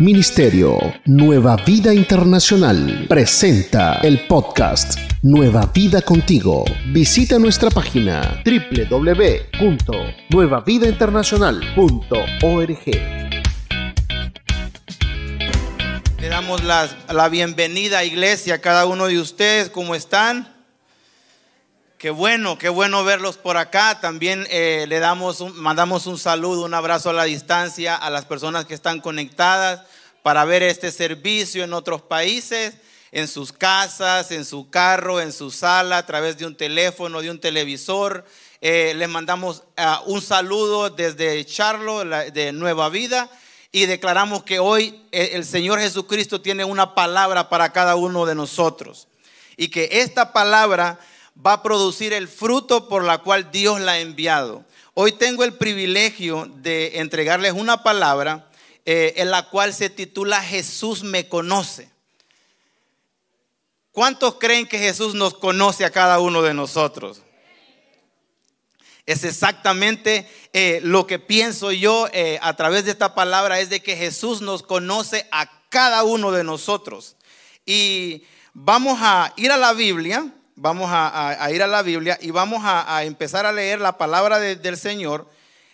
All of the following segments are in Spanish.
Ministerio Nueva Vida Internacional presenta el podcast Nueva Vida Contigo. Visita nuestra página www.nuevavidainternacional.org. Le damos la bienvenida, iglesia, a cada uno de ustedes. ¿Cómo están? Qué bueno, qué bueno verlos por acá. También eh, le damos, mandamos un saludo, un abrazo a la distancia a las personas que están conectadas para ver este servicio en otros países, en sus casas, en su carro, en su sala, a través de un teléfono, de un televisor. Eh, les mandamos uh, un saludo desde Charlo, de Nueva Vida, y declaramos que hoy eh, el Señor Jesucristo tiene una palabra para cada uno de nosotros. Y que esta palabra va a producir el fruto por la cual Dios la ha enviado. Hoy tengo el privilegio de entregarles una palabra eh, en la cual se titula Jesús me conoce. ¿Cuántos creen que Jesús nos conoce a cada uno de nosotros? Es exactamente eh, lo que pienso yo eh, a través de esta palabra, es de que Jesús nos conoce a cada uno de nosotros. Y vamos a ir a la Biblia vamos a, ir a la Biblia y vamos a, empezar a leer la palabra del Señor.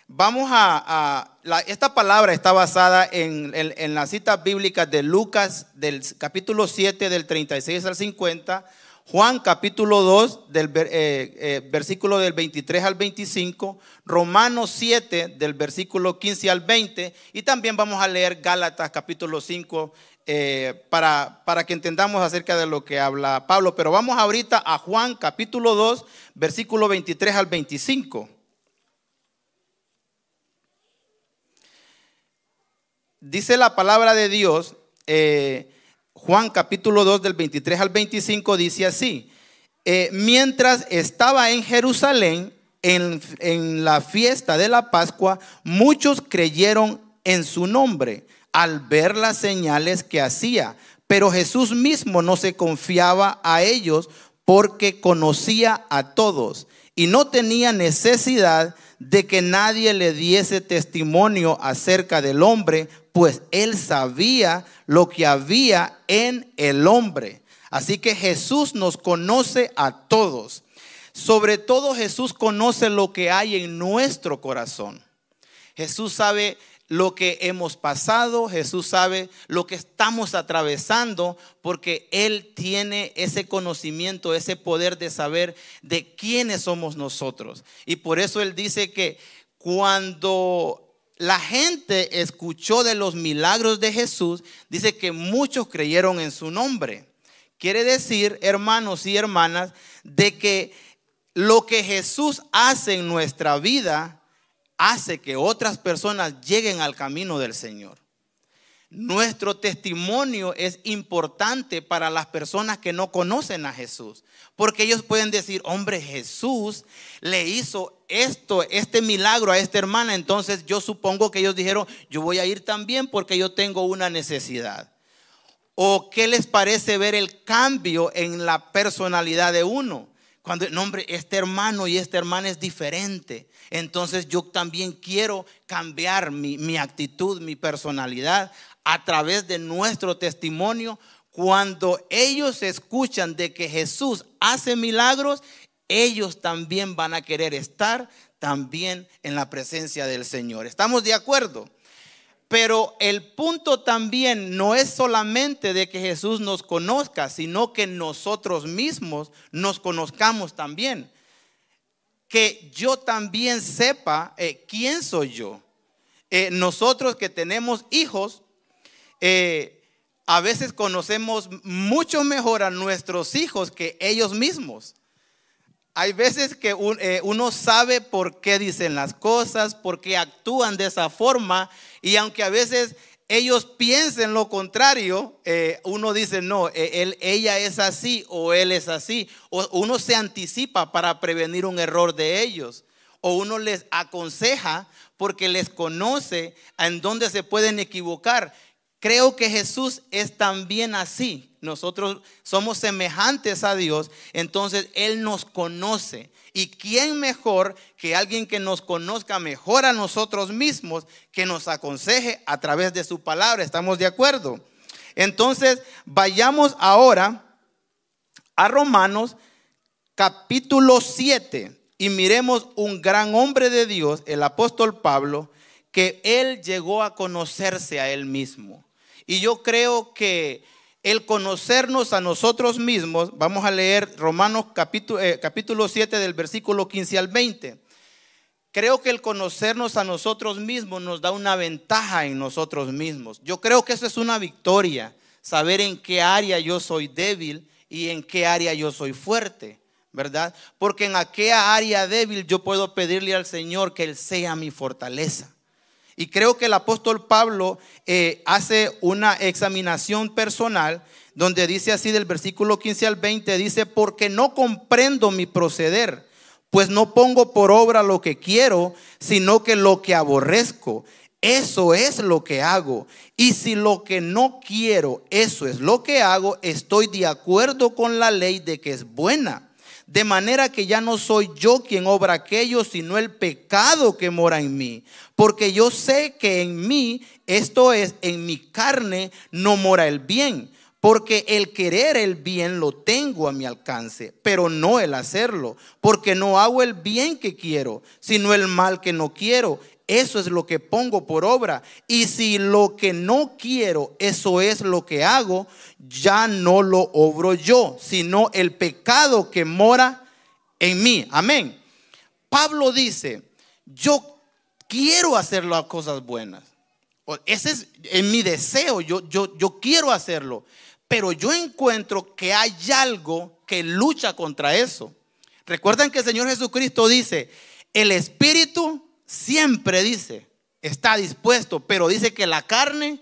Vamos a, esta palabra está basada en, las citas bíblicas de Lucas del capítulo 7 del 36 al 50, Juan capítulo 2 del eh, eh, versículo del 23 al 25, Romanos 7 del versículo 15 al 20 y también vamos a leer Gálatas capítulo 5 eh, para, para que entendamos acerca de lo que habla Pablo. Pero vamos ahorita a Juan capítulo 2, versículo 23 al 25. Dice la palabra de Dios, eh, Juan capítulo 2 del 23 al 25 dice así, eh, mientras estaba en Jerusalén, en, en la fiesta de la Pascua, muchos creyeron en su nombre al ver las señales que hacía. Pero Jesús mismo no se confiaba a ellos porque conocía a todos y no tenía necesidad de que nadie le diese testimonio acerca del hombre, pues él sabía lo que había en el hombre. Así que Jesús nos conoce a todos. Sobre todo Jesús conoce lo que hay en nuestro corazón. Jesús sabe lo que hemos pasado, Jesús sabe lo que estamos atravesando, porque Él tiene ese conocimiento, ese poder de saber de quiénes somos nosotros. Y por eso Él dice que cuando la gente escuchó de los milagros de Jesús, dice que muchos creyeron en su nombre. Quiere decir, hermanos y hermanas, de que lo que Jesús hace en nuestra vida, hace que otras personas lleguen al camino del Señor. Nuestro testimonio es importante para las personas que no conocen a Jesús, porque ellos pueden decir, hombre, Jesús le hizo esto, este milagro a esta hermana, entonces yo supongo que ellos dijeron, yo voy a ir también porque yo tengo una necesidad. ¿O qué les parece ver el cambio en la personalidad de uno? Cuando, no, hombre, este hermano y esta hermana es diferente. Entonces yo también quiero cambiar mi, actitud, mi personalidad a través de nuestro testimonio. Cuando ellos escuchan de que Jesús hace milagros, ellos también van a querer estar también en la presencia del Señor. ¿Estamos de acuerdo? Pero el punto también no es solamente de que Jesús nos conozca, sino que nosotros mismos nos conozcamos también que yo también sepa eh, quién soy yo. Eh, nosotros que tenemos hijos, eh, a veces conocemos mucho mejor a nuestros hijos que ellos mismos. Hay veces que uno sabe por qué dicen las cosas, por qué actúan de esa forma, y aunque a veces ellos piensen lo contrario, eh, uno dice, no, e, él, ella es así o él es así. O uno se anticipa para prevenir un error de ellos. O uno les aconseja porque les conoce en dónde se pueden equivocar. Creo que Jesús es también así. Nosotros somos semejantes a Dios, entonces Él nos conoce. ¿Y quién mejor que alguien que nos conozca mejor a nosotros mismos, que nos aconseje a través de su palabra? ¿Estamos de acuerdo? Entonces, vayamos ahora a Romanos capítulo 7 y miremos un gran hombre de Dios, el apóstol Pablo, que él llegó a conocerse a él mismo. Y yo creo que el conocernos a nosotros mismos, vamos a leer Romanos capítulo, eh, capítulo 7 del versículo 15 al 20. Creo que el conocernos a nosotros mismos nos da una ventaja en nosotros mismos. Yo creo que eso es una victoria, saber en qué área yo soy débil y en qué área yo soy fuerte, ¿verdad? Porque en aquella área débil yo puedo pedirle al Señor que Él sea mi fortaleza. Y creo que el apóstol Pablo eh, hace una examinación personal donde dice así del versículo 15 al 20, dice, porque no comprendo mi proceder, pues no pongo por obra lo que quiero, sino que lo que aborrezco. Eso es lo que hago. Y si lo que no quiero, eso es lo que hago, estoy de acuerdo con la ley de que es buena. De manera que ya no soy yo quien obra aquello, sino el pecado que mora en mí. Porque yo sé que en mí, esto es, en mi carne, no mora el bien. Porque el querer el bien lo tengo a mi alcance, pero no el hacerlo. Porque no hago el bien que quiero, sino el mal que no quiero. Eso es lo que pongo por obra. Y si lo que no quiero, eso es lo que hago, ya no lo obro yo, sino el pecado que mora en mí. Amén. Pablo dice, yo quiero hacer las cosas buenas. Ese es en mi deseo, yo, yo, yo quiero hacerlo. Pero yo encuentro que hay algo que lucha contra eso. Recuerden que el Señor Jesucristo dice, el espíritu siempre dice, está dispuesto, pero dice que la carne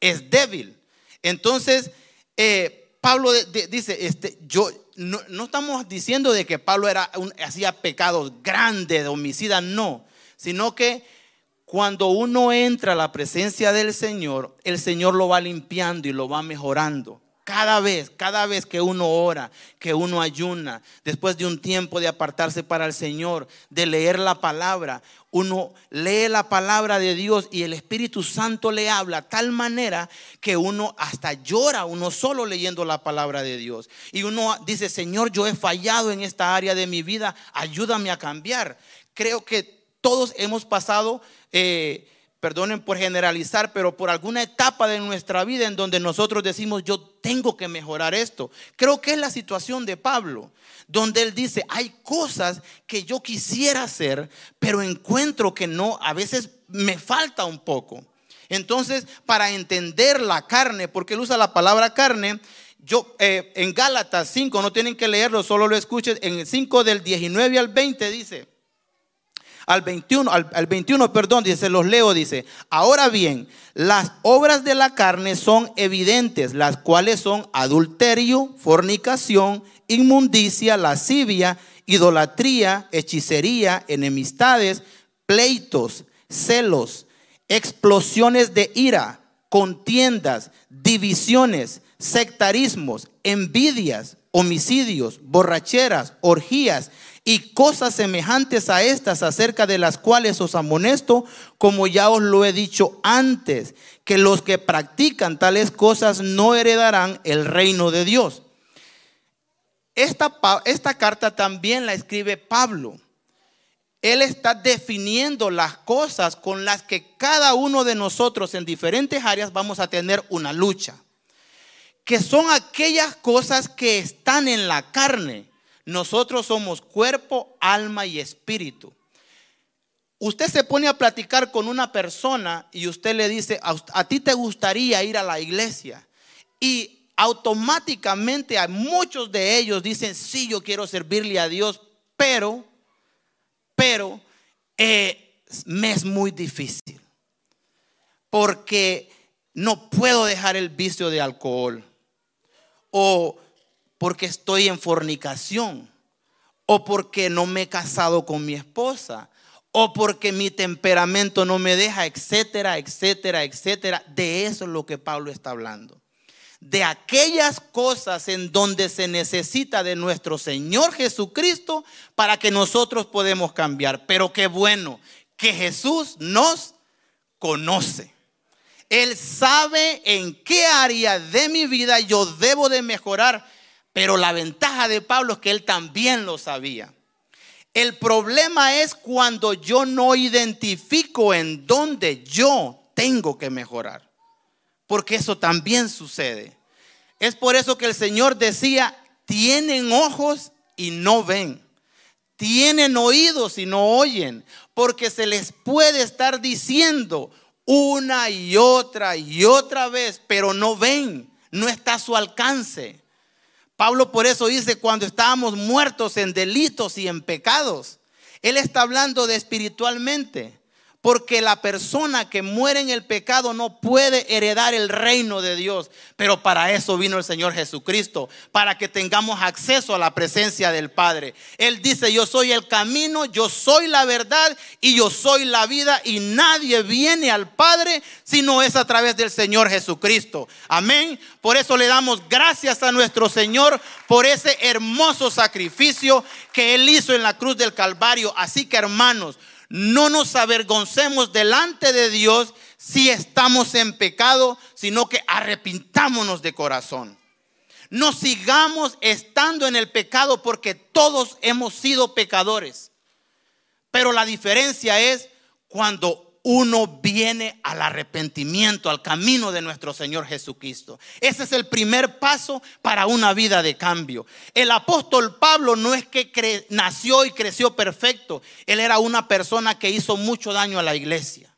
es débil. Entonces, eh, Pablo dice, este, yo no, estamos diciendo de que Pablo era hacía pecados grandes, de homicida, no, sino que cuando uno entra a la presencia del Señor, el Señor lo va limpiando y lo va mejorando. Cada vez, cada vez que uno ora, que uno ayuna, después de un tiempo de apartarse para el Señor, de leer la palabra, uno lee la palabra de Dios y el Espíritu Santo le habla tal manera que uno hasta llora, uno solo leyendo la palabra de Dios. Y uno dice, Señor, yo he fallado en esta área de mi vida, ayúdame a cambiar. Creo que todos hemos pasado... Eh, perdonen por generalizar, pero por alguna etapa de nuestra vida en donde nosotros decimos, yo tengo que mejorar esto. Creo que es la situación de Pablo, donde él dice, hay cosas que yo quisiera hacer, pero encuentro que no, a veces me falta un poco. Entonces, para entender la carne, porque él usa la palabra carne, yo eh, en Gálatas 5, no tienen que leerlo, solo lo escuchen, en el 5 del 19 al 20 dice, al 21, al, 21, perdón, dice, los leo, dice, ahora bien, las obras de la carne son evidentes, las cuales son adulterio, fornicación, inmundicia, lascivia, idolatría, hechicería, enemistades, pleitos, celos, explosiones de ira, contiendas, divisiones, sectarismos, envidias, homicidios, borracheras, orgías y cosas semejantes a estas acerca de las cuales os amonesto, como ya os lo he dicho antes, que los que practican tales cosas no heredarán el reino de Dios. Esta, esta carta también la escribe Pablo. Él está definiendo las cosas con las que cada uno de nosotros en diferentes áreas vamos a tener una lucha. Que son aquellas cosas que están en la carne nosotros somos cuerpo, alma y espíritu. Usted se pone a platicar con una persona y usted le dice, a, ti te gustaría ir a la iglesia. Y automáticamente a muchos de ellos dicen, sí, yo quiero servirle a Dios, pero, pero, eh, me es muy difícil. Porque no puedo dejar el vicio de alcohol. O porque estoy en fornicación o porque no me he casado con mi esposa o porque mi temperamento no me deja, etcétera, etcétera, etcétera. De eso es lo que Pablo está hablando. De aquellas cosas en donde se necesita de nuestro Señor Jesucristo para que nosotros podemos cambiar. Pero qué bueno que Jesús nos conoce. Él sabe en qué área de mi vida yo debo de mejorar. Pero la ventaja de Pablo es que él también lo sabía. El problema es cuando yo no identifico en dónde yo tengo que mejorar. Porque eso también sucede. Es por eso que el Señor decía, tienen ojos y no ven. Tienen oídos y no oyen. Porque se les puede estar diciendo una y otra y otra vez, pero no ven. No está a su alcance. Pablo por eso dice, cuando estábamos muertos en delitos y en pecados, él está hablando de espiritualmente. Porque la persona que muere en el pecado no puede heredar el reino de Dios. Pero para eso vino el Señor Jesucristo, para que tengamos acceso a la presencia del Padre. Él dice, yo soy el camino, yo soy la verdad y yo soy la vida y nadie viene al Padre si no es a través del Señor Jesucristo. Amén. Por eso le damos gracias a nuestro Señor por ese hermoso sacrificio que Él hizo en la cruz del Calvario. Así que hermanos, no nos avergoncemos delante de Dios si estamos en pecado, sino que arrepintámonos de corazón. No sigamos estando en el pecado porque todos hemos sido pecadores. Pero la diferencia es cuando uno viene al arrepentimiento, al camino de nuestro Señor Jesucristo. Ese es el primer paso para una vida de cambio. El apóstol Pablo no es que nació y creció perfecto, él era una persona que hizo mucho daño a la iglesia.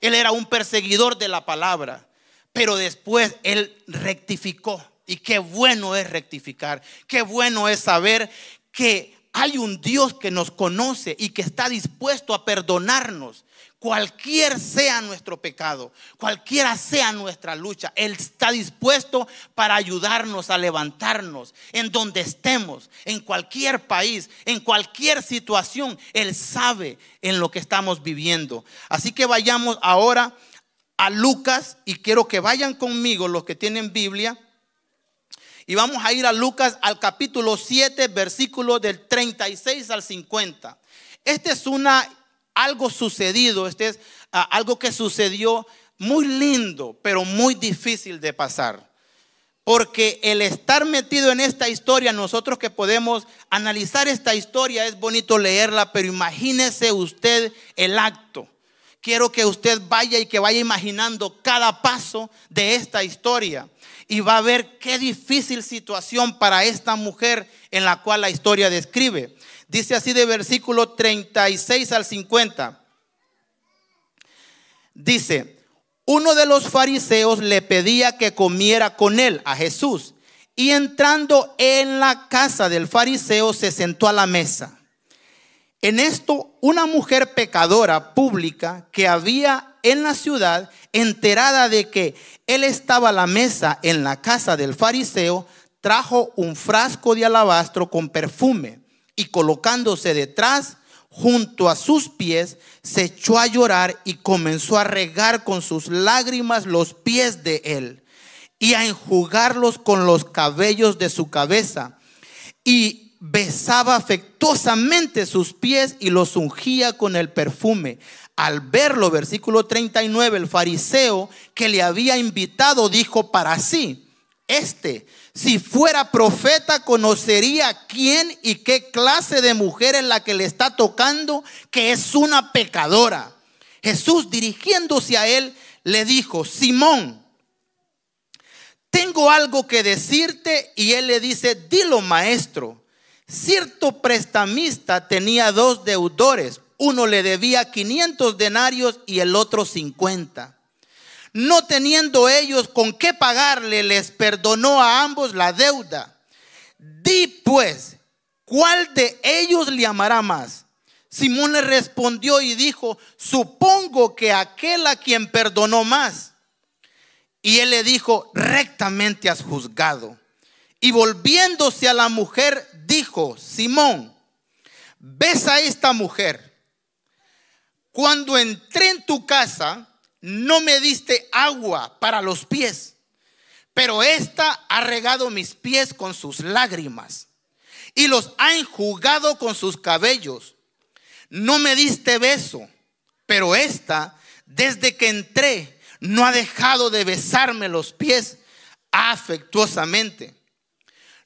Él era un perseguidor de la palabra, pero después él rectificó. Y qué bueno es rectificar, qué bueno es saber que hay un Dios que nos conoce y que está dispuesto a perdonarnos Cualquier sea nuestro pecado, cualquiera sea nuestra lucha, Él está dispuesto para ayudarnos a levantarnos en donde estemos, en cualquier país, en cualquier situación. Él sabe en lo que estamos viviendo. Así que vayamos ahora a Lucas y quiero que vayan conmigo los que tienen Biblia. Y vamos a ir a Lucas al capítulo 7, versículo del 36 al 50. Esta es una algo sucedido, este es ah, algo que sucedió muy lindo, pero muy difícil de pasar. Porque el estar metido en esta historia, nosotros que podemos analizar esta historia, es bonito leerla, pero imagínese usted el acto. Quiero que usted vaya y que vaya imaginando cada paso de esta historia. Y va a ver qué difícil situación para esta mujer en la cual la historia describe. Dice así de versículo 36 al 50. Dice, uno de los fariseos le pedía que comiera con él a Jesús. Y entrando en la casa del fariseo se sentó a la mesa. En esto, una mujer pecadora pública que había en la ciudad, enterada de que él estaba a la mesa en la casa del fariseo, trajo un frasco de alabastro con perfume y colocándose detrás, junto a sus pies, se echó a llorar y comenzó a regar con sus lágrimas los pies de él y a enjugarlos con los cabellos de su cabeza. Y besaba afectuosamente sus pies y los ungía con el perfume. Al verlo, versículo 39, el fariseo que le había invitado dijo para sí, este si fuera profeta, conocería quién y qué clase de mujer es la que le está tocando, que es una pecadora. Jesús dirigiéndose a él, le dijo, Simón, tengo algo que decirte y él le dice, dilo maestro. Cierto prestamista tenía dos deudores, uno le debía 500 denarios y el otro 50 no teniendo ellos con qué pagarle, les perdonó a ambos la deuda. Di pues, ¿cuál de ellos le amará más? Simón le respondió y dijo, supongo que aquel a quien perdonó más. Y él le dijo, rectamente has juzgado. Y volviéndose a la mujer, dijo, Simón, ¿ves a esta mujer? cuando entré en tu casa, no me diste agua para los pies, pero esta ha regado mis pies con sus lágrimas y los ha enjugado con sus cabellos. No me diste beso, pero esta, desde que entré, no ha dejado de besarme los pies afectuosamente.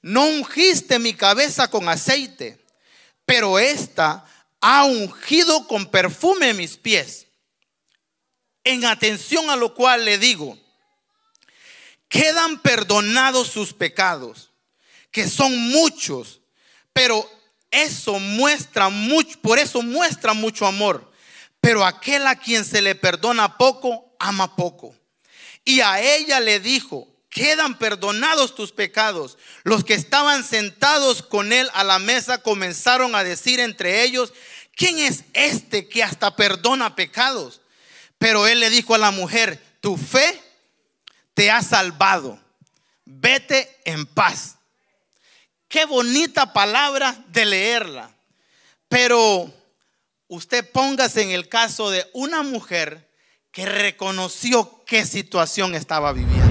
No ungiste mi cabeza con aceite, pero esta ha ungido con perfume mis pies. En atención a lo cual le digo, quedan perdonados sus pecados, que son muchos, pero eso muestra mucho, por eso muestra mucho amor. Pero aquel a quien se le perdona poco, ama poco. Y a ella le dijo, quedan perdonados tus pecados. Los que estaban sentados con él a la mesa comenzaron a decir entre ellos, ¿quién es este que hasta perdona pecados? Pero él le dijo a la mujer, tu fe te ha salvado. Vete en paz. Qué bonita palabra de leerla. Pero usted póngase en el caso de una mujer que reconoció qué situación estaba viviendo.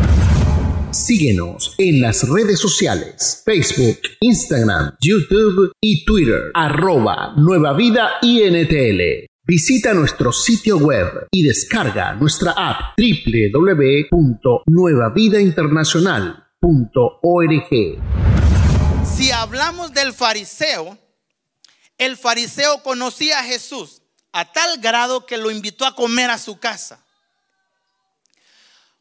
Síguenos en las redes sociales, Facebook, Instagram, YouTube y Twitter, arroba Nueva Vida INTL. Visita nuestro sitio web y descarga nuestra app www.nuevavidainternacional.org. Si hablamos del fariseo, el fariseo conocía a Jesús a tal grado que lo invitó a comer a su casa.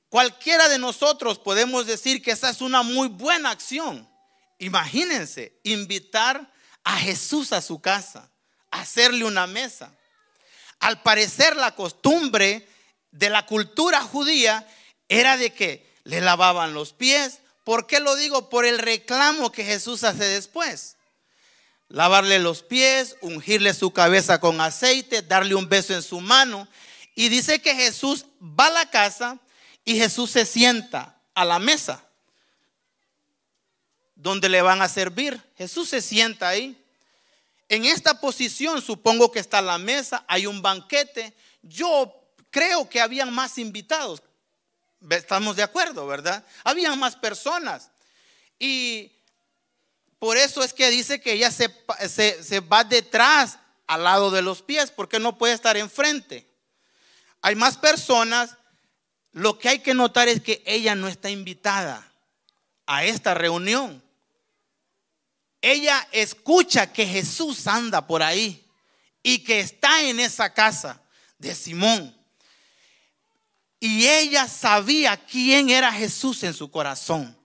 Cualquiera de nosotros podemos decir que esa es una muy buena acción. Imagínense, invitar a Jesús a su casa, hacerle una mesa. Al parecer la costumbre de la cultura judía era de que le lavaban los pies. ¿Por qué lo digo? Por el reclamo que Jesús hace después. Lavarle los pies, ungirle su cabeza con aceite, darle un beso en su mano. Y dice que Jesús va a la casa y Jesús se sienta a la mesa donde le van a servir. Jesús se sienta ahí. En esta posición supongo que está la mesa, hay un banquete. Yo creo que habían más invitados. Estamos de acuerdo, ¿verdad? Habían más personas. Y por eso es que dice que ella se, se, se va detrás, al lado de los pies, porque no puede estar enfrente. Hay más personas lo que hay que notar es que ella no está invitada a esta reunión. Ella escucha que Jesús anda por ahí y que está en esa casa de Simón. Y ella sabía quién era Jesús en su corazón.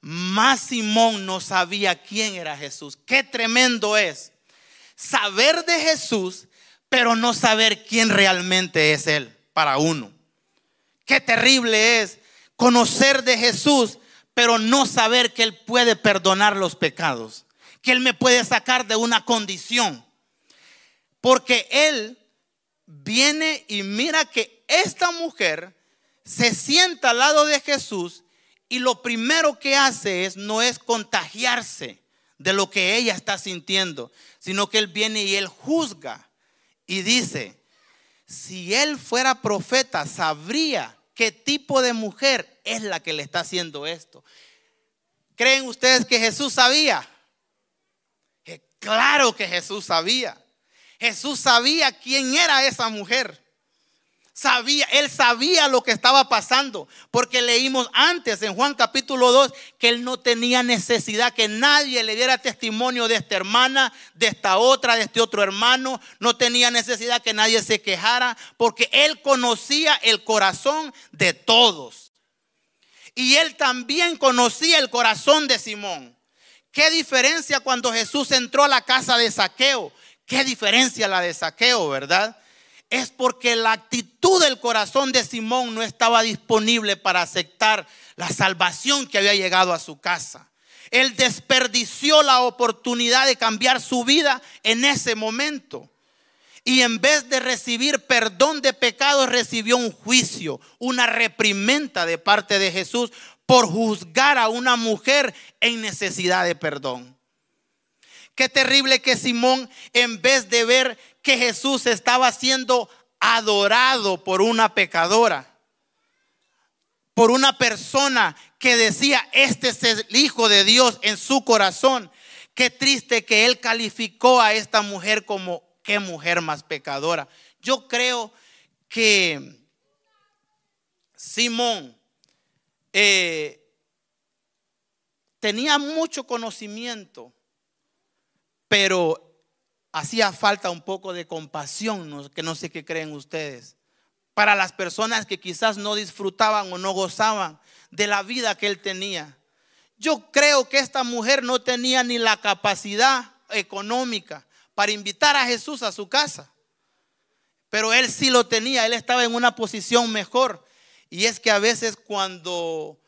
Más Simón no sabía quién era Jesús. Qué tremendo es saber de Jesús, pero no saber quién realmente es Él para uno. Qué terrible es conocer de Jesús, pero no saber que Él puede perdonar los pecados, que Él me puede sacar de una condición. Porque Él viene y mira que esta mujer se sienta al lado de Jesús y lo primero que hace es no es contagiarse de lo que ella está sintiendo, sino que Él viene y Él juzga y dice, si él fuera profeta, sabría qué tipo de mujer es la que le está haciendo esto. ¿Creen ustedes que Jesús sabía? Claro que Jesús sabía. Jesús sabía quién era esa mujer. Sabía, él sabía lo que estaba pasando, porque leímos antes en Juan capítulo 2 que él no tenía necesidad que nadie le diera testimonio de esta hermana, de esta otra, de este otro hermano, no tenía necesidad que nadie se quejara, porque él conocía el corazón de todos. Y él también conocía el corazón de Simón. ¿Qué diferencia cuando Jesús entró a la casa de Saqueo? ¿Qué diferencia la de Saqueo, verdad? Es porque la actitud del corazón de Simón no estaba disponible para aceptar la salvación que había llegado a su casa. Él desperdició la oportunidad de cambiar su vida en ese momento. Y en vez de recibir perdón de pecados, recibió un juicio, una reprimenda de parte de Jesús por juzgar a una mujer en necesidad de perdón. Qué terrible que Simón, en vez de ver que Jesús estaba siendo adorado por una pecadora, por una persona que decía, este es el Hijo de Dios en su corazón. Qué triste que él calificó a esta mujer como qué mujer más pecadora. Yo creo que Simón eh, tenía mucho conocimiento, pero hacía falta un poco de compasión, que no sé qué creen ustedes, para las personas que quizás no disfrutaban o no gozaban de la vida que él tenía. Yo creo que esta mujer no tenía ni la capacidad económica para invitar a Jesús a su casa, pero él sí lo tenía, él estaba en una posición mejor. Y es que a veces cuando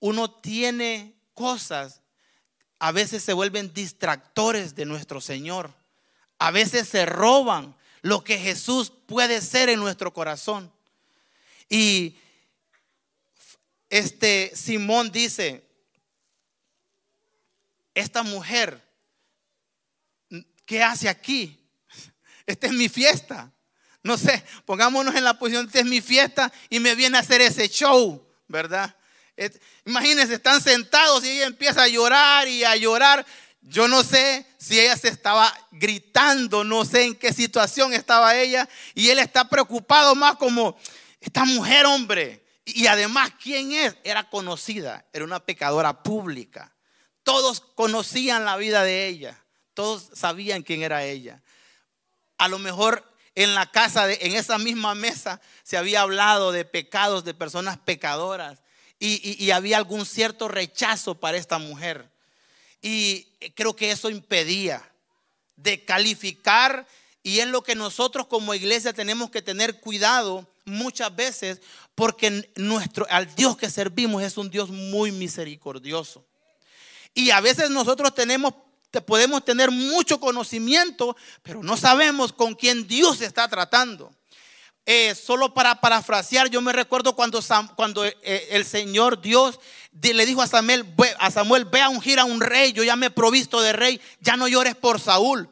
uno tiene cosas, a veces se vuelven distractores de nuestro Señor. A veces se roban lo que Jesús puede ser en nuestro corazón. Y este Simón dice, esta mujer, ¿qué hace aquí? Esta es mi fiesta. No sé, pongámonos en la posición, esta es mi fiesta y me viene a hacer ese show, ¿verdad? Imagínense, están sentados y ella empieza a llorar y a llorar. Yo no sé si ella se estaba gritando, no sé en qué situación estaba ella. Y él está preocupado más como, esta mujer, hombre. Y además, ¿quién es? Era conocida, era una pecadora pública. Todos conocían la vida de ella, todos sabían quién era ella. A lo mejor en la casa, en esa misma mesa, se había hablado de pecados de personas pecadoras y, y había algún cierto rechazo para esta mujer. Y creo que eso impedía de calificar y es lo que nosotros como iglesia tenemos que tener cuidado muchas veces porque nuestro al Dios que servimos es un Dios muy misericordioso. Y a veces nosotros tenemos podemos tener mucho conocimiento, pero no sabemos con quién Dios está tratando. Eh, solo para parafrasear, yo me recuerdo cuando, cuando eh, el Señor Dios le dijo a Samuel, a Samuel, ve a ungir a un rey, yo ya me he provisto de rey, ya no llores por Saúl.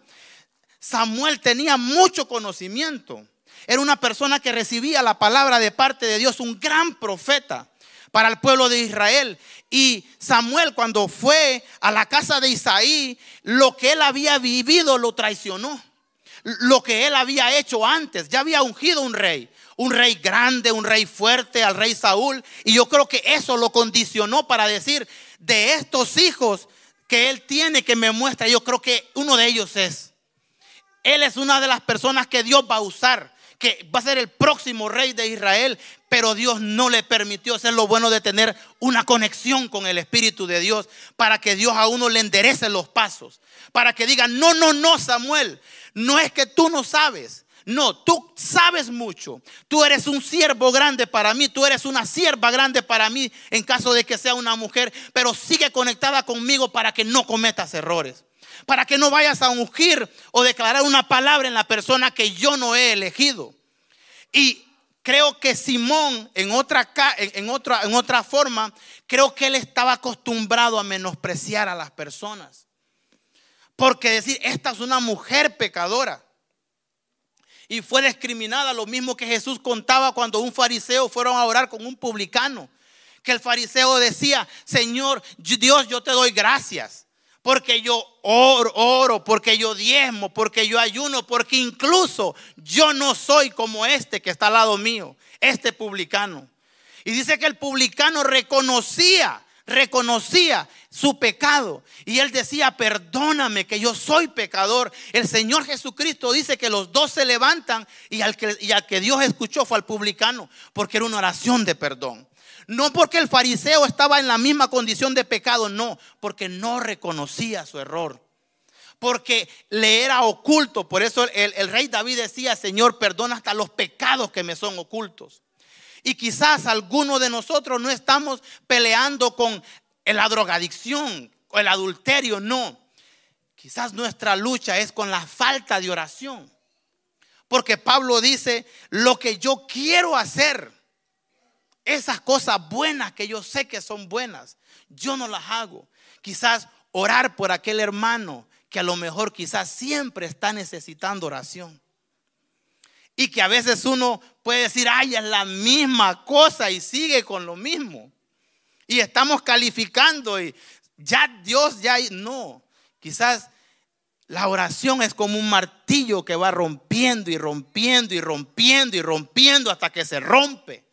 Samuel tenía mucho conocimiento. Era una persona que recibía la palabra de parte de Dios, un gran profeta para el pueblo de Israel. Y Samuel cuando fue a la casa de Isaí, lo que él había vivido lo traicionó lo que él había hecho antes. Ya había ungido un rey, un rey grande, un rey fuerte, al rey Saúl. Y yo creo que eso lo condicionó para decir, de estos hijos que él tiene que me muestra, yo creo que uno de ellos es. Él es una de las personas que Dios va a usar, que va a ser el próximo rey de Israel, pero Dios no le permitió. ser lo bueno de tener una conexión con el Espíritu de Dios, para que Dios a uno le enderece los pasos, para que diga, no, no, no, Samuel, no es que tú no sabes. No, tú sabes mucho. Tú eres un siervo grande para mí. Tú eres una sierva grande para mí en caso de que sea una mujer. Pero sigue conectada conmigo para que no cometas errores. Para que no vayas a ungir o declarar una palabra en la persona que yo no he elegido. Y creo que Simón, en otra, en otra, en otra forma, creo que él estaba acostumbrado a menospreciar a las personas. Porque decir, esta es una mujer pecadora. Y fue discriminada, lo mismo que Jesús contaba cuando un fariseo fueron a orar con un publicano. Que el fariseo decía, Señor, Dios, yo te doy gracias. Porque yo oro, oro, porque yo diezmo, porque yo ayuno, porque incluso yo no soy como este que está al lado mío, este publicano. Y dice que el publicano reconocía reconocía su pecado y él decía, perdóname que yo soy pecador. El Señor Jesucristo dice que los dos se levantan y al que, al que Dios escuchó fue al publicano, porque era una oración de perdón. No porque el fariseo estaba en la misma condición de pecado, no, porque no reconocía su error. Porque le era oculto. Por eso el, el rey David decía, Señor, perdona hasta los pecados que me son ocultos. Y quizás algunos de nosotros no estamos peleando con la drogadicción o el adulterio, no. Quizás nuestra lucha es con la falta de oración. Porque Pablo dice, lo que yo quiero hacer, esas cosas buenas que yo sé que son buenas, yo no las hago. Quizás orar por aquel hermano que a lo mejor quizás siempre está necesitando oración. Y que a veces uno puede decir, ay, es la misma cosa y sigue con lo mismo. Y estamos calificando y ya Dios ya no. Quizás la oración es como un martillo que va rompiendo y rompiendo y rompiendo y rompiendo hasta que se rompe.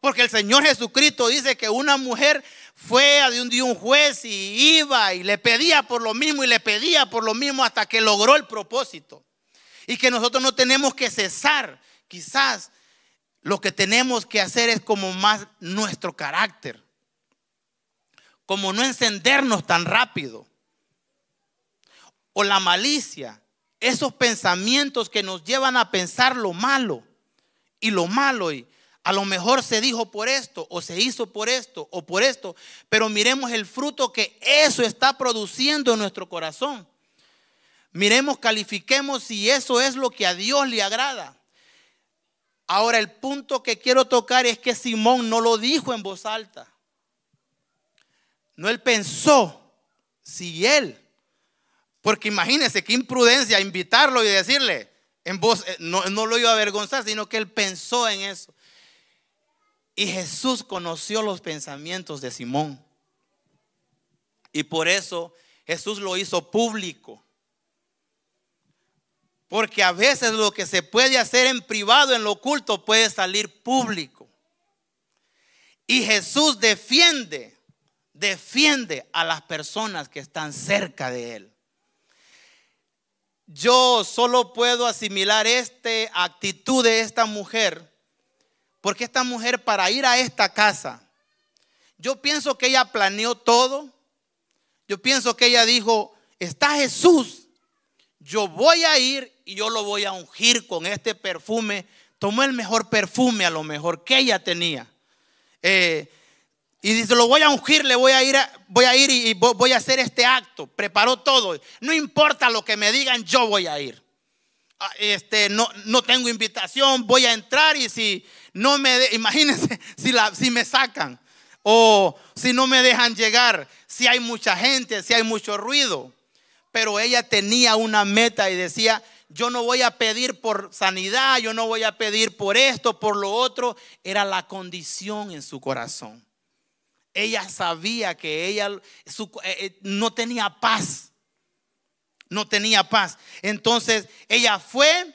Porque el Señor Jesucristo dice que una mujer fue a de un, de un juez y iba y le pedía por lo mismo y le pedía por lo mismo hasta que logró el propósito. Y que nosotros no tenemos que cesar. Quizás lo que tenemos que hacer es como más nuestro carácter. Como no encendernos tan rápido. O la malicia. Esos pensamientos que nos llevan a pensar lo malo. Y lo malo. Y, a lo mejor se dijo por esto, o se hizo por esto, o por esto, pero miremos el fruto que eso está produciendo en nuestro corazón. Miremos, califiquemos si eso es lo que a Dios le agrada. Ahora, el punto que quiero tocar es que Simón no lo dijo en voz alta. No él pensó, si él, porque imagínense qué imprudencia invitarlo y decirle en voz, eh, no, no lo iba a avergonzar, sino que él pensó en eso. Y Jesús conoció los pensamientos de Simón. Y por eso Jesús lo hizo público. Porque a veces lo que se puede hacer en privado, en lo oculto, puede salir público. Y Jesús defiende, defiende a las personas que están cerca de Él. Yo solo puedo asimilar esta actitud de esta mujer porque esta mujer para ir a esta casa, yo pienso que ella planeó todo. Yo pienso que ella dijo, está Jesús, yo voy a ir y yo lo voy a ungir con este perfume. Tomó el mejor perfume a lo mejor que ella tenía. Eh, y dice, lo voy a ungir, le voy a ir, voy a ir y voy a hacer este acto. Preparó todo. No importa lo que me digan, yo voy a ir. Ah, este, no, no tengo invitación, voy a entrar y si no me, imagínense si, la, si me sacan o si no me dejan llegar, si hay mucha gente, si hay mucho ruido. Pero ella tenía una meta y decía, yo no voy a pedir por sanidad, yo no voy a pedir por esto, por lo otro. Era la condición en su corazón. Ella sabía que ella eh, eh, no tenía paz no tenía paz. Entonces ella fue,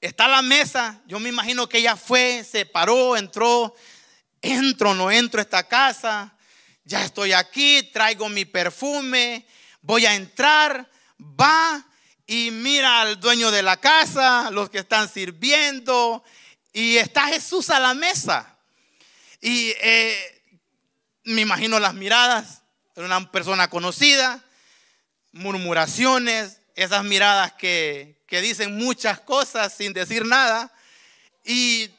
está la mesa, yo me imagino que ella fue, se paró, entró, entro, no entro a esta casa, ya estoy aquí, traigo mi perfume, voy a entrar, va y mira al dueño de la casa, los que están sirviendo, y está Jesús a la mesa. Y eh, me imagino las miradas, era una persona conocida, murmuraciones, esas miradas que, dicen muchas cosas sin decir nada y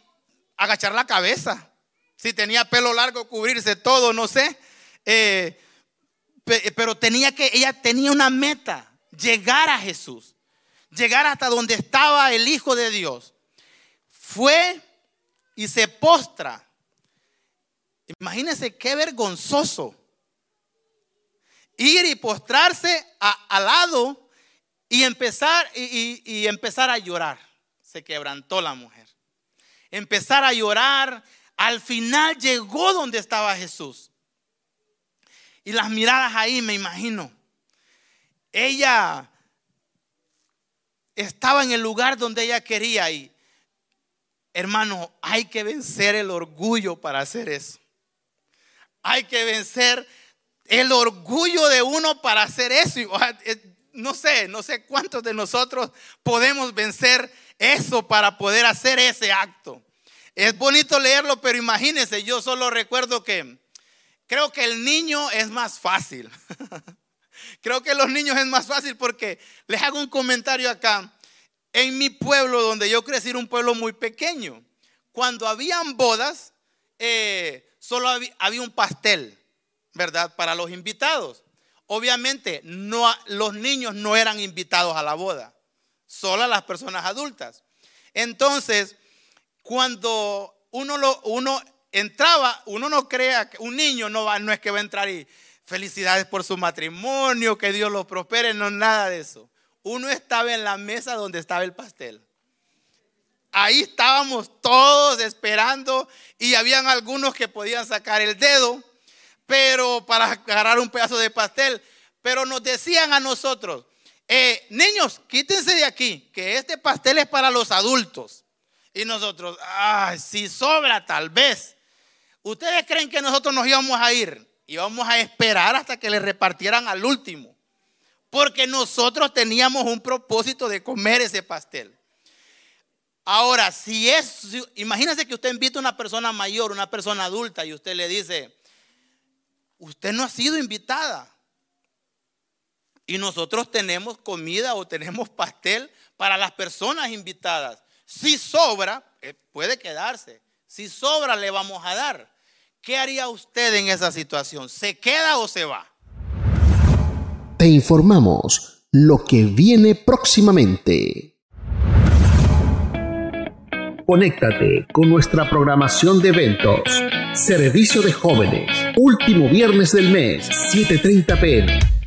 agachar la cabeza. Si tenía pelo largo, cubrirse todo, no sé. Eh, pero tenía que, ella tenía una meta, llegar a Jesús, llegar hasta donde estaba el Hijo de Dios. Fue y se postra. Imagínense qué vergonzoso ir y postrarse al lado y empezar, y, empezar a llorar. Se quebrantó la mujer. Empezar a llorar. Al final llegó donde estaba Jesús. Y las miradas ahí, me imagino. Ella estaba en el lugar donde ella quería y, hermano, hay que vencer el orgullo para hacer eso. Hay que vencer el orgullo de uno para hacer eso. Eh, no sé, no sé cuántos de nosotros podemos vencer eso para poder hacer ese acto. Es bonito leerlo, pero imagínense, yo solo recuerdo que creo que el niño es más fácil. creo que los niños es más fácil porque les hago un comentario acá. En mi pueblo, donde yo crecí, era un pueblo muy pequeño. Cuando habían bodas, eh, solo había un pastel. ¿verdad? Para los invitados. Obviamente, los niños no eran invitados a la boda, solo las personas adultas. Entonces, cuando uno, lo, uno entraba, uno no crea que un niño no, va, no es que va a entrar y felicidades por su matrimonio, que Dios los prospere, no nada de eso. Uno estaba en la mesa donde estaba el pastel. ahí estábamos todos esperando y habían algunos que podían sacar el dedo, pero para agarrar un pedazo de pastel, pero nos decían a nosotros, eh, niños, quítense de aquí, que este pastel es para los adultos. Y nosotros, ay, si sobra tal vez. ¿Ustedes creen que nosotros nos íbamos a ir? Íbamos a esperar hasta que le repartieran al último. Porque nosotros teníamos un propósito de comer ese pastel. Ahora, si es, imagínense que usted invita a una persona mayor, una persona adulta, y usted le dice, usted no ha sido invitada. Y nosotros tenemos comida o tenemos pastel para las personas invitadas. Si sobra, eh, puede quedarse. Si sobra, le vamos a dar. ¿Qué haría usted en esa situación? ¿Se queda o se va? Te informamos lo que viene próximamente. Conéctate con nuestra programación de eventos. Servicio de jóvenes. Último viernes del mes, 7.30 pm.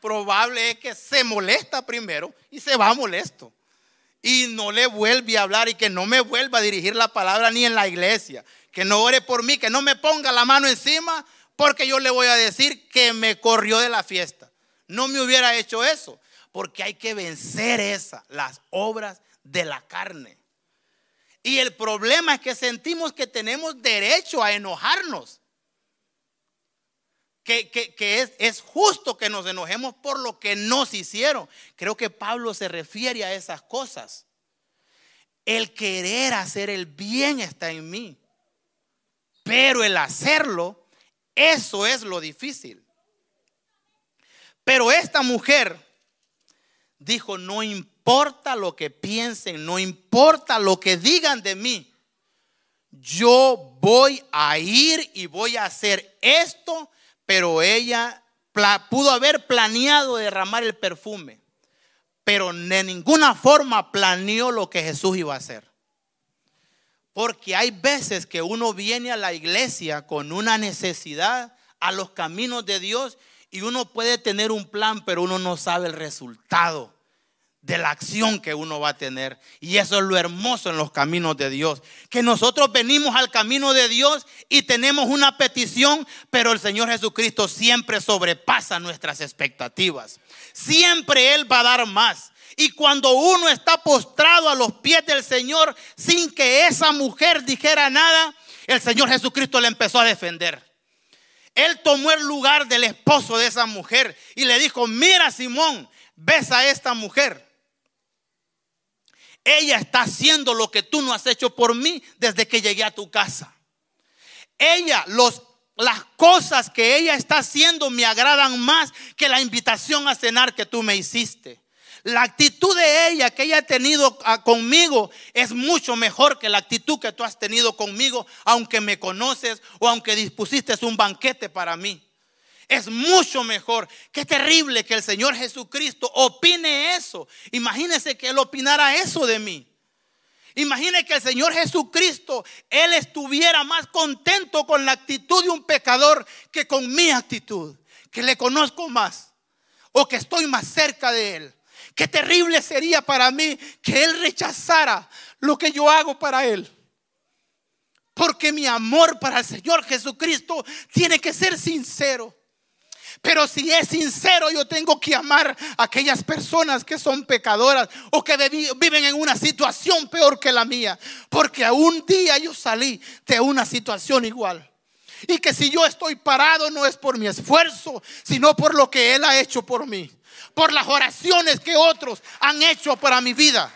probable es que se molesta primero y se va molesto. Y no le vuelve a hablar y que no me vuelva a dirigir la palabra ni en la iglesia. Que no ore por mí, que no me ponga la mano encima porque yo le voy a decir que me corrió de la fiesta. No me hubiera hecho eso porque hay que vencer esas, las obras de la carne. Y el problema es que sentimos que tenemos derecho a enojarnos que, es, es, justo que nos enojemos por lo que nos hicieron. Creo que Pablo se refiere a esas cosas. El querer hacer el bien está en mí, pero el hacerlo, eso es lo difícil. Pero esta mujer dijo, no importa lo que piensen, no importa lo que digan de mí, yo voy a ir y voy a hacer esto pero ella pudo haber planeado derramar el perfume, pero de ninguna forma planeó lo que Jesús iba a hacer. Porque hay veces que uno viene a la iglesia con una necesidad, a los caminos de Dios, y uno puede tener un plan, pero uno no sabe el resultado de la acción que uno va a tener. Y eso es lo hermoso en los caminos de Dios. Que nosotros venimos al camino de Dios y tenemos una petición, pero el Señor Jesucristo siempre sobrepasa nuestras expectativas. Siempre Él va a dar más. Y cuando uno está postrado a los pies del Señor sin que esa mujer dijera nada, el Señor Jesucristo le empezó a defender. Él tomó el lugar del esposo de esa mujer y le dijo, mira Simón, ves a esta mujer. Ella está haciendo lo que tú no has hecho por mí desde que llegué a tu casa. Ella, los, las cosas que ella está haciendo me agradan más que la invitación a cenar que tú me hiciste. La actitud de ella que ella ha tenido ah, conmigo es mucho mejor que la actitud que tú has tenido conmigo, aunque me conoces o aunque dispusiste un banquete para mí es mucho mejor. Qué terrible que el Señor Jesucristo opine eso. Imagínese que Él opinara eso de mí. Imagine que el Señor Jesucristo, Él estuviera más contento con la actitud de un pecador que con mi actitud, que le conozco más o que estoy más cerca de Él. Qué terrible sería para mí que Él rechazara lo que yo hago para Él. Porque mi amor para el Señor Jesucristo tiene que ser sincero. Pero si es sincero, yo tengo que amar a aquellas personas que son pecadoras o que viven en una situación peor que la mía. Porque un día yo salí de una situación igual. Y que si yo estoy parado no es por mi esfuerzo, sino por lo que Él ha hecho por mí. Por las oraciones que otros han hecho para mi vida.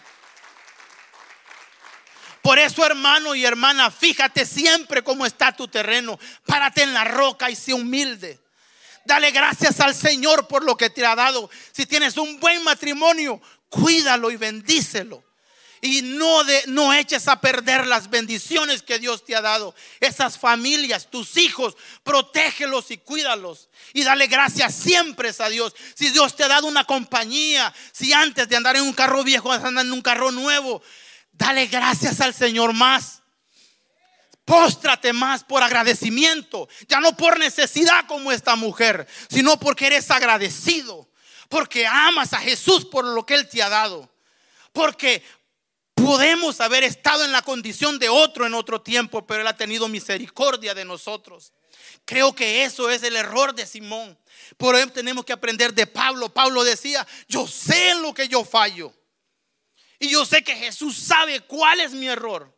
Por eso, hermano y hermana, fíjate siempre cómo está tu terreno. Párate en la roca y sé humilde. Dale gracias al Señor por lo que te ha dado. Si tienes un buen matrimonio, cuídalo y bendícelo. y no, de, no eches a perder las bendiciones que Dios te ha dado. Esas familias, tus hijos, protégelos y cuídalos. Y dale gracias siempre a Dios. Si Dios te ha dado una compañía, si antes de andar en un carro viejo andas en un carro nuevo, dale gracias al Señor más. Póstrate más por agradecimiento, ya no por necesidad como esta mujer, sino porque eres agradecido, porque amas a Jesús por lo que Él te ha dado. Porque Podemos haber estado en la condición de otro en otro tiempo, pero Él ha tenido misericordia de nosotros. Creo que eso es el error de Simón. Por eso tenemos que aprender de Pablo. Pablo decía, yo sé en lo que yo fallo. Y yo sé que Jesús sabe cuál es mi error.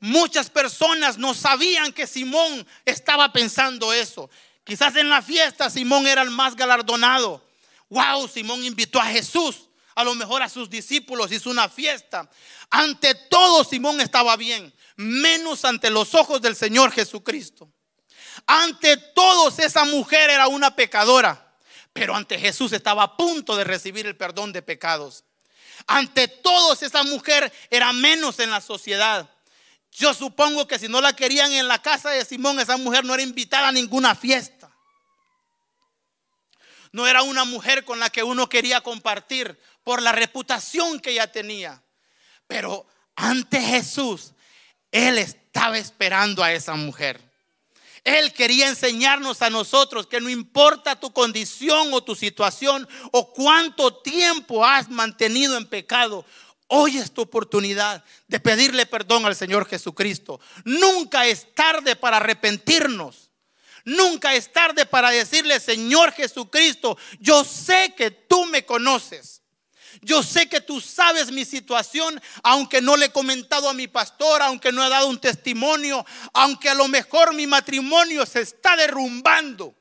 Muchas personas no sabían que Simón estaba pensando eso. Quizás en la fiesta Simón era el más galardonado. Wow, Simón invitó a Jesús a lo mejor a sus discípulos, hizo una fiesta. Ante todo Simón estaba bien, menos ante los ojos del Señor Jesucristo. Ante todos esa mujer era una pecadora, pero ante Jesús estaba a punto de recibir el perdón de pecados. Ante todos esa mujer era menos en la sociedad. Yo supongo que si no la querían en la casa de Simón, esa mujer no era invitada a ninguna fiesta. No era una mujer con la que uno quería compartir por la reputación que ella tenía. Pero ante Jesús, Él estaba esperando a esa mujer. Él quería enseñarnos a nosotros que no importa tu condición o tu situación o cuánto tiempo has mantenido en pecado, Hoy es tu oportunidad de pedirle perdón al Señor Jesucristo. Nunca es tarde para arrepentirnos. Nunca es tarde para decirle, Señor Jesucristo, yo sé que tú me conoces. Yo sé que tú sabes mi situación, aunque no le he comentado a mi pastor, aunque no he dado un testimonio, aunque a lo mejor mi matrimonio se está derrumbando.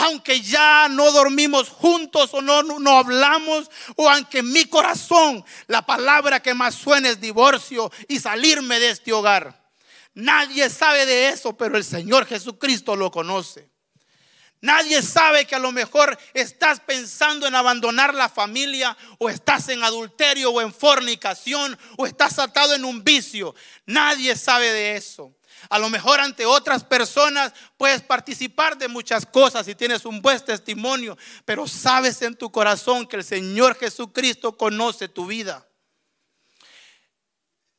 Aunque ya no dormimos juntos o no, no hablamos, o aunque en mi corazón la palabra que más suena es divorcio y salirme de este hogar. Nadie sabe de eso, pero el Señor Jesucristo lo conoce. Nadie sabe que a lo mejor estás pensando en abandonar la familia o estás en adulterio o en fornicación o estás atado en un vicio. Nadie sabe de eso. A lo mejor ante otras personas puedes participar de muchas cosas y tienes un buen testimonio, pero sabes en tu corazón que el Señor Jesucristo conoce tu vida.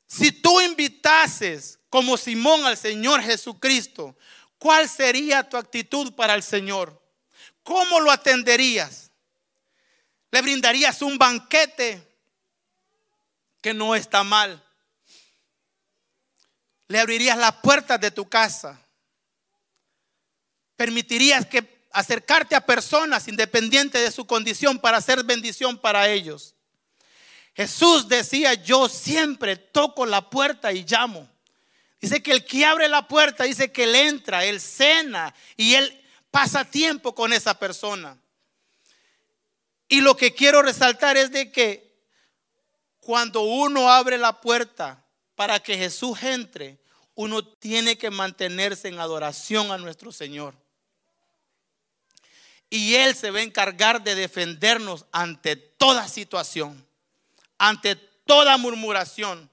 Si tú invitases como Simón al Señor Jesucristo, ¿cuál sería tu actitud para el Señor? ¿Cómo lo atenderías? ¿Le brindarías un banquete que no está mal? ¿Le abrirías las puertas de tu casa? ¿Permitirías que acercarte a personas independientes de su condición para hacer bendición para ellos? Jesús decía, yo siempre toco la puerta y llamo. Dice que el que abre la puerta, dice que él entra, él cena y él pasa tiempo con esa persona. Y lo que quiero resaltar es de que cuando uno abre la puerta para que Jesús entre, uno tiene que mantenerse en adoración a nuestro Señor. Y Él se va a encargar de defendernos ante toda situación, ante toda murmuración.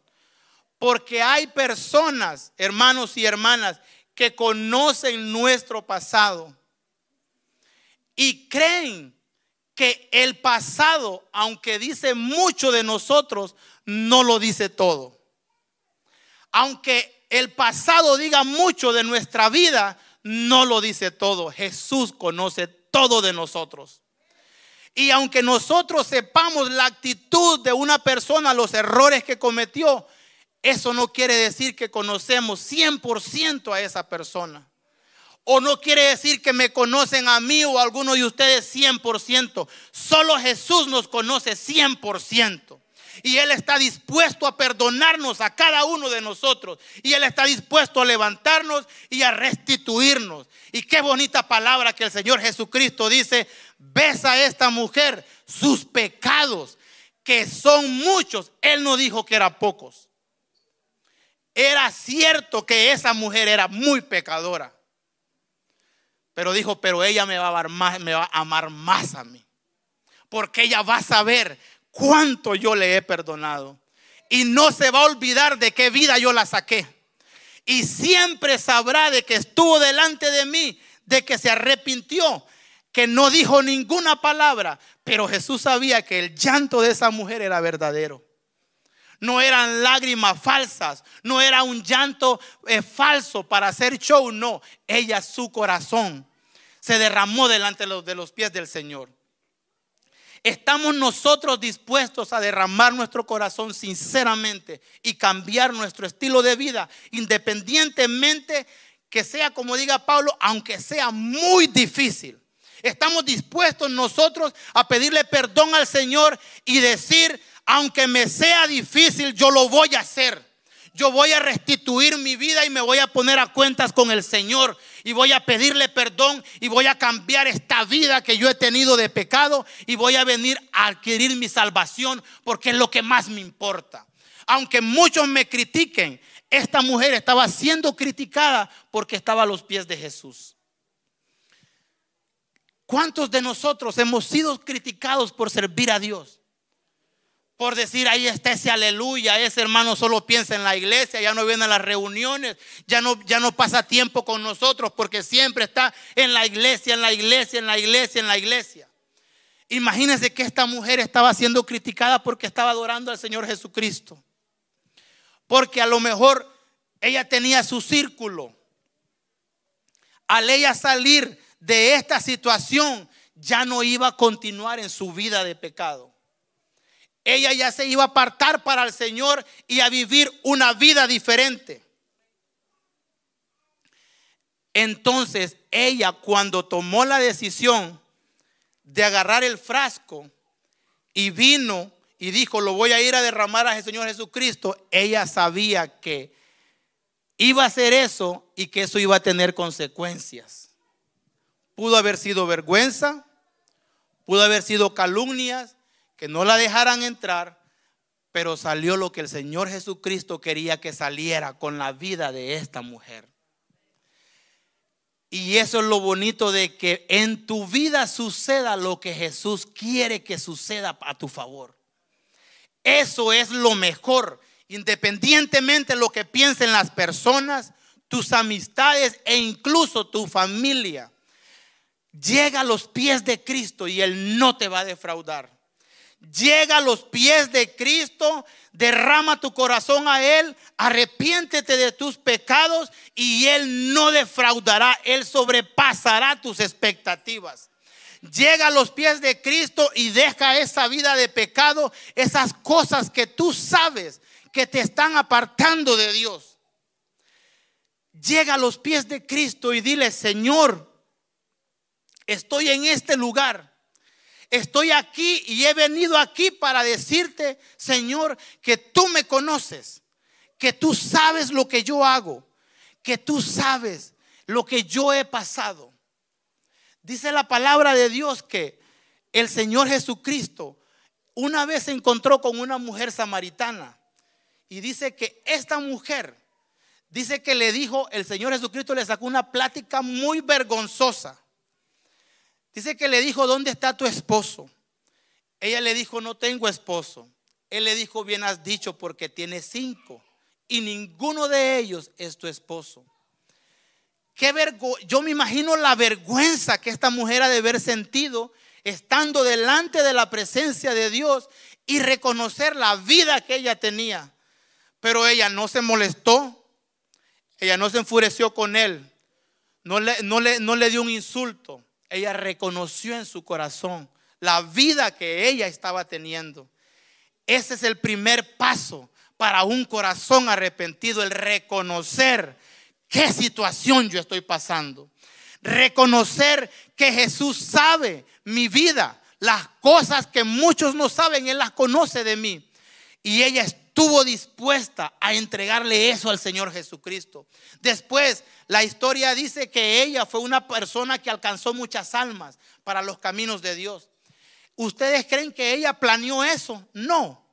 Porque hay personas, hermanos y hermanas, que conocen nuestro pasado y creen que el pasado, aunque dice mucho de nosotros, no lo dice todo. Aunque el pasado diga mucho de nuestra vida, no lo dice todo. Jesús conoce todo de nosotros. Y aunque nosotros sepamos la actitud de una persona, los errores que cometió, eso no quiere decir que conocemos 100% a esa persona. O no quiere decir que me conocen a mí o a alguno de ustedes 100%. Solo Jesús nos conoce 100%. Y Él está dispuesto a perdonarnos a cada uno de nosotros. Y Él está dispuesto a levantarnos y a restituirnos. Y qué bonita palabra que el Señor Jesucristo dice, ves a esta mujer sus pecados, que son muchos. Él no dijo que eran pocos. Era cierto que esa mujer era muy pecadora. Pero dijo, pero ella me va a amar más, me va a amar más a mí. Porque ella va a saber cuánto yo le he perdonado. y no se va a olvidar de qué vida yo la saqué. Y siempre sabrá de que estuvo delante de mí, de que se arrepintió, que no dijo ninguna palabra, pero Jesús sabía que el llanto de esa mujer era verdadero. No eran lágrimas falsas, no era un llanto eh, falso para hacer show, no. Ella, su corazón, se derramó delante de los pies del Señor. ¿Estamos nosotros dispuestos a derramar nuestro corazón sinceramente y cambiar nuestro estilo de vida, independientemente que sea, como diga Pablo, aunque sea muy difícil? Estamos dispuestos nosotros a pedirle perdón al Señor y decir, aunque me sea difícil, yo lo voy a hacer. Yo voy a restituir mi vida y me voy a poner a cuentas con el Señor y voy a pedirle perdón y voy a cambiar esta vida que yo he tenido de pecado y voy a venir a adquirir mi salvación porque es lo que más me importa. Aunque muchos me critiquen, esta mujer estaba siendo criticada porque estaba a los pies de Jesús. ¿Cuántos de nosotros hemos sido criticados por servir a Dios? Por decir, ahí está ese aleluya, ese hermano solo piensa en la iglesia, ya no viene a las reuniones, ya no, ya no pasa tiempo con nosotros porque siempre está en la iglesia, en la iglesia, en la iglesia, en la iglesia. Imagínense que esta mujer estaba siendo criticada porque estaba adorando al Señor Jesucristo. Porque a lo mejor ella tenía su círculo. Al ella salir de esta situación, ya no iba a continuar en su vida de pecado. Ella ya se iba a apartar para el Señor y a vivir una vida diferente. Entonces ella cuando tomó la decisión de agarrar el frasco y vino y dijo, lo voy a ir a derramar al Señor Jesucristo, ella sabía que iba a hacer eso y que eso iba a tener consecuencias. Pudo haber sido vergüenza, pudo haber sido calumnias, que no la dejaran entrar, pero salió lo que el Señor Jesucristo quería que saliera con la vida de esta mujer. Y eso es lo bonito de que en tu vida suceda lo que Jesús quiere que suceda a tu favor. Eso es lo mejor, independientemente de lo que piensen las personas, tus amistades e incluso tu familia. Llega a los pies de Cristo y Él no te va a defraudar. Llega a los pies de Cristo, derrama tu corazón a Él, arrepiéntete de tus pecados y Él no defraudará, Él sobrepasará tus expectativas. Llega a los pies de Cristo y deja esa vida de pecado, esas cosas que tú sabes que te están apartando de Dios. Llega a los pies de Cristo y dile, Señor, estoy en este lugar. Estoy aquí y he venido aquí para decirte, Señor, que tú me conoces, que tú sabes lo que yo hago, que tú sabes lo que yo he pasado. Dice la palabra de Dios que el Señor Jesucristo una vez se encontró con una mujer samaritana y dice que esta mujer, dice que le dijo, el Señor Jesucristo le sacó una plática muy vergonzosa. Dice que le dijo, ¿dónde está tu esposo? Ella le dijo, no tengo esposo. Él le dijo, bien has dicho porque tiene cinco y ninguno de ellos es tu esposo. Qué Yo me imagino la vergüenza que esta mujer ha de haber sentido estando delante de la presencia de Dios y reconocer la vida que ella tenía. Pero ella no se molestó, ella no se enfureció con él, no le, no le, no le dio un insulto ella reconoció en su corazón la vida que ella estaba teniendo. Ese es el primer paso para un corazón arrepentido, el reconocer qué situación yo estoy pasando. Reconocer que Jesús sabe mi vida, las cosas que muchos no saben, Él las conoce de mí. Y ella estuvo dispuesta a entregarle eso al Señor Jesucristo. Después, la historia dice que ella fue una persona que alcanzó muchas almas para los caminos de Dios. ¿Ustedes creen que ella planeó eso? No.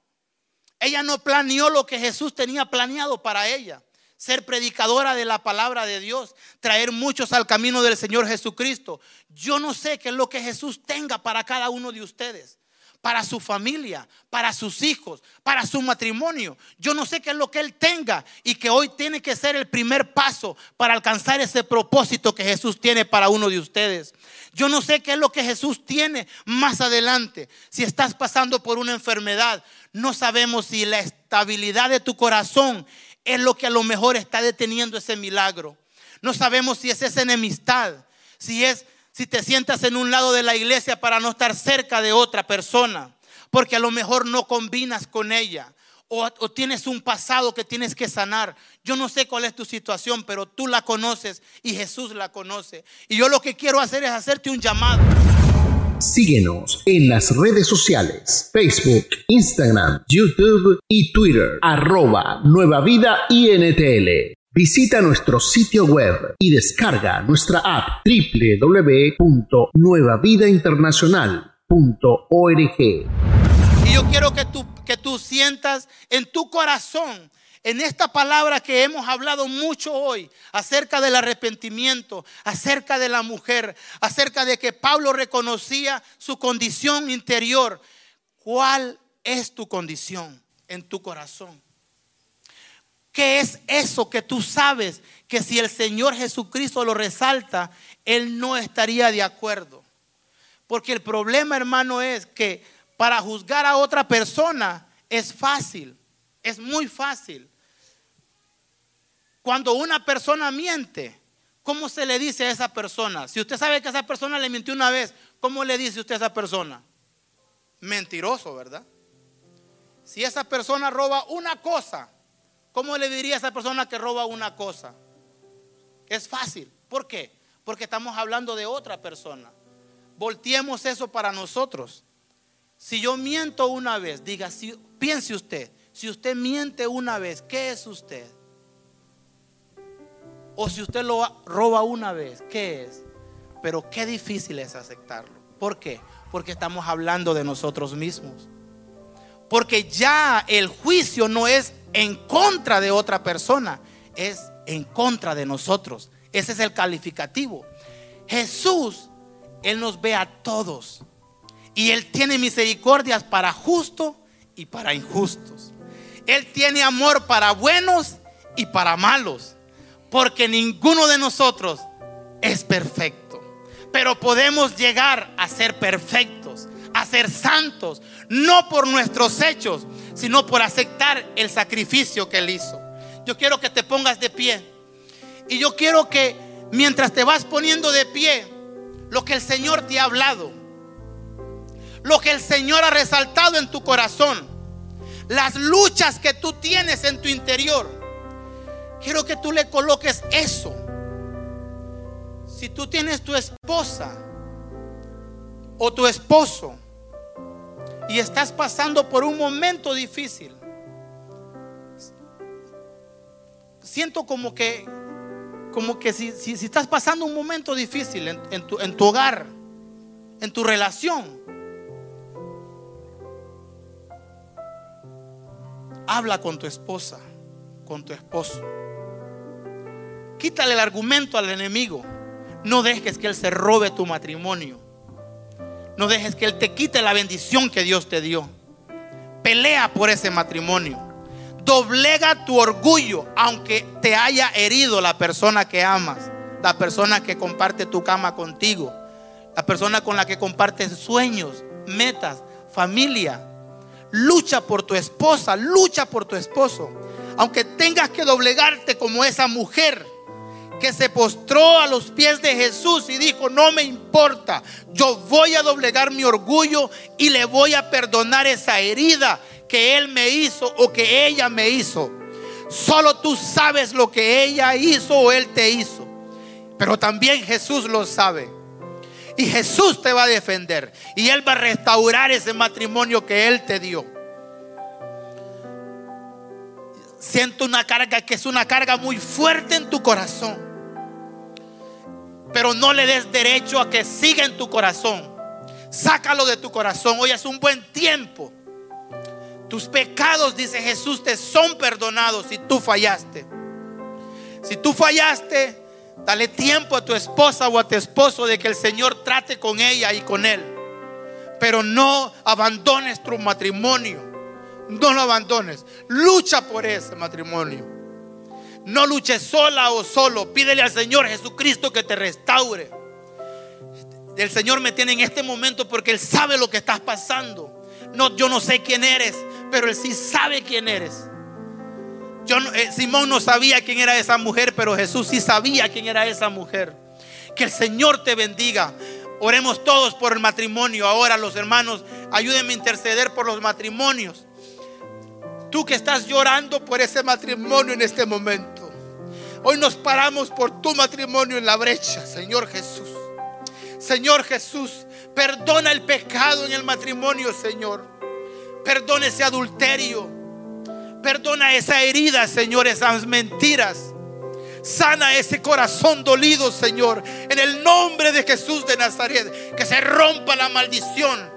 Ella no planeó lo que Jesús tenía planeado para ella. Ser predicadora de la palabra de Dios, traer muchos al camino del Señor Jesucristo. Yo no sé qué es lo que Jesús tenga para cada uno de ustedes. Para su familia, para sus hijos, para su matrimonio. Yo no sé qué es lo que Él tenga y que hoy tiene que ser el primer paso para alcanzar ese propósito que Jesús tiene para uno de ustedes. Yo no sé qué es lo que Jesús tiene más adelante. Si estás pasando por una enfermedad, no sabemos si la estabilidad de tu corazón es lo que a lo mejor está deteniendo ese milagro. No sabemos si es esa enemistad, si es si te sientas en un lado de la iglesia para no estar cerca de otra persona, porque a lo mejor no combinas con ella. O, tienes un pasado que tienes que sanar. Yo no sé cuál es tu situación, pero tú la conoces y Jesús la conoce. Y yo lo que quiero hacer es hacerte un llamado. Síguenos en las redes sociales, Facebook, Instagram, YouTube y Twitter, arroba Nueva Vida INTL. Visita nuestro sitio web y descarga nuestra app www.nuevavidainternacional.org. Y yo quiero que tú, que tú sientas en tu corazón en esta palabra que hemos hablado mucho hoy acerca del arrepentimiento, acerca de la mujer, acerca de que Pablo reconocía su condición interior. ¿Cuál es tu condición en tu corazón? ¿Qué es eso que tú sabes que si el Señor Jesucristo lo resalta, Él no estaría de acuerdo? Porque el problema, hermano, es que para juzgar a otra persona es fácil, es muy fácil. Cuando una persona miente, ¿cómo se le dice a esa persona? Si usted sabe que esa persona le mintió una vez, ¿cómo le dice usted a esa persona? Mentiroso, ¿verdad? Si esa persona roba una cosa, ¿Cómo le diría a esa persona que roba una cosa? Es fácil. ¿Por qué? Porque estamos hablando de otra persona. Volteemos eso para nosotros. Si yo miento una vez, diga, piense usted, si usted miente una vez, ¿qué es usted? O si usted lo roba una vez, ¿qué es? Pero qué difícil es aceptarlo. ¿Por qué? Porque estamos hablando de nosotros mismos. Porque ya el juicio no es en contra de otra persona, es en contra de nosotros. Ese es el calificativo. Jesús, Él nos ve a todos. Y Él tiene misericordias para justos y para injustos. Él tiene amor para buenos y para malos. Porque ninguno de nosotros es perfecto. Pero podemos llegar a ser perfectos, a ser santos, no por nuestros hechos, sino por aceptar el sacrificio que Él hizo. Yo quiero que te pongas de pie. Y yo quiero que mientras te vas poniendo de pie, lo que el Señor te ha hablado, lo que el Señor ha resaltado en tu corazón, las luchas que tú tienes en tu interior, quiero que tú le coloques eso. Si tú tienes tu esposa o tu esposo, y estás pasando por un momento difícil, siento como que, como que si, si, estás pasando un momento difícil en, tu, en tu hogar, en tu relación, habla con tu esposa, con tu esposo. Quítale el argumento al enemigo. No dejes que él se robe tu matrimonio. No dejes que Él te quite la bendición que Dios te dio. Pelea por ese matrimonio. Doblega tu orgullo, aunque te haya herido la persona que amas, la persona que comparte tu cama contigo, la persona con la que compartes sueños, metas, familia. Lucha por tu esposa, lucha por tu esposo. Aunque tengas que doblegarte como esa mujer que se postró a los pies de Jesús y dijo, no me importa, yo voy a doblegar mi orgullo y le voy a perdonar esa herida que él me hizo o que ella me hizo. Solo tú sabes lo que ella hizo o él te hizo. Pero también Jesús lo sabe. Y Jesús te va a defender. Y Él va a restaurar ese matrimonio que Él te dio. Siento una carga que es una carga muy fuerte en tu corazón. Pero no le des derecho a que siga en tu corazón. Sácalo de tu corazón. Hoy es un buen tiempo. Tus pecados, dice Jesús, te son perdonados si tú fallaste. Si tú fallaste, dale tiempo a tu esposa o a tu esposo de que el Señor trate con ella y con él. Pero no abandones tu matrimonio. No lo abandones. Lucha por ese matrimonio. No luches sola o solo. Pídele al Señor Jesucristo que te restaure. El Señor me tiene en este momento porque Él sabe lo que estás pasando. No, yo no sé quién eres, pero Él sí sabe quién eres. Yo, eh, Simón no sabía quién era esa mujer, pero Jesús sí sabía quién era esa mujer. Que el Señor te bendiga. Oremos todos por el matrimonio. Ahora los hermanos, ayúdenme a interceder por los matrimonios. Tú que estás llorando por ese matrimonio en este momento. Hoy nos paramos por tu matrimonio en la brecha, Señor Jesús. Señor Jesús, perdona el pecado en el matrimonio, Señor. Perdona ese adulterio. Perdona esa herida, Señor, esas mentiras. Sana ese corazón dolido, Señor. En el nombre de Jesús de Nazaret. Que se rompa la maldición.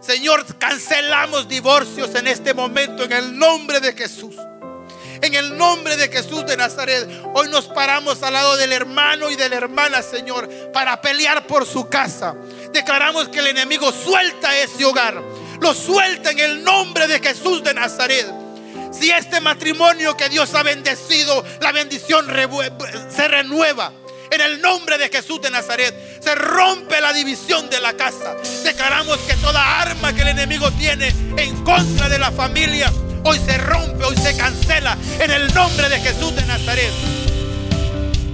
Señor, cancelamos divorcios en este momento en el nombre de Jesús. En el nombre de Jesús de Nazaret, hoy nos paramos al lado del hermano y de la hermana, Señor, para pelear por su casa. Declaramos que el enemigo suelta ese hogar. Lo suelta en el nombre de Jesús de Nazaret. Si este matrimonio que Dios ha bendecido, la bendición se renueva. En el nombre de Jesús de Nazaret se rompe la división de la casa. Declaramos que toda arma que el enemigo tiene en contra de la familia hoy se rompe, hoy se cancela en el nombre de Jesús de Nazaret.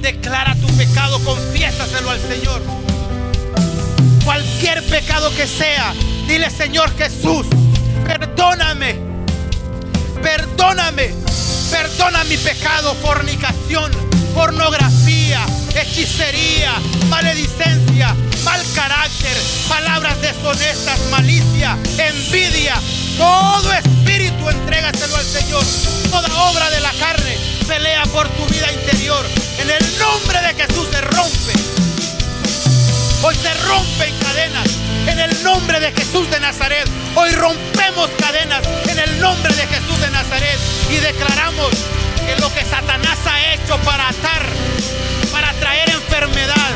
Declara tu pecado, confiésaselo al Señor. Cualquier pecado que sea, dile Señor Jesús, perdóname, perdóname, perdona mi pecado, fornicación, pornografía, hechicería, maledicencia, mal carácter, palabras deshonestas, malicia, envidia, todo espíritu entrégaselo al Señor. Toda obra de la carne pelea por tu vida interior. En el nombre de Jesús se rompe. Hoy se rompen cadenas. En el nombre de Jesús de Nazaret. Hoy rompemos cadenas. En el nombre de Jesús de Nazaret. Y declaramos que lo que Satanás ha hecho para atar, para traer enfermedad,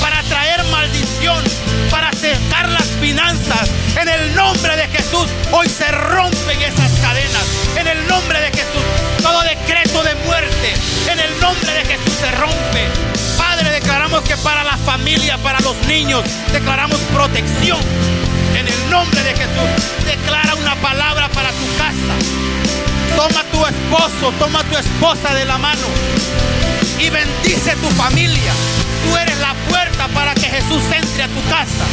para traer maldición, para secar las finanzas. En el nombre de Jesús, hoy se rompen esas cadenas. En el nombre de Jesús, todo decreto de muerte, en el nombre de Jesús se rompe. Padre, declaramos que para la familia, para los niños, declaramos protección. En el nombre de Jesús, declara una palabra para tu casa. Toma tu esposo, toma tu esposa de la mano y bendice tu familia. Tú eres la puerta para que Jesús entre a tu casa.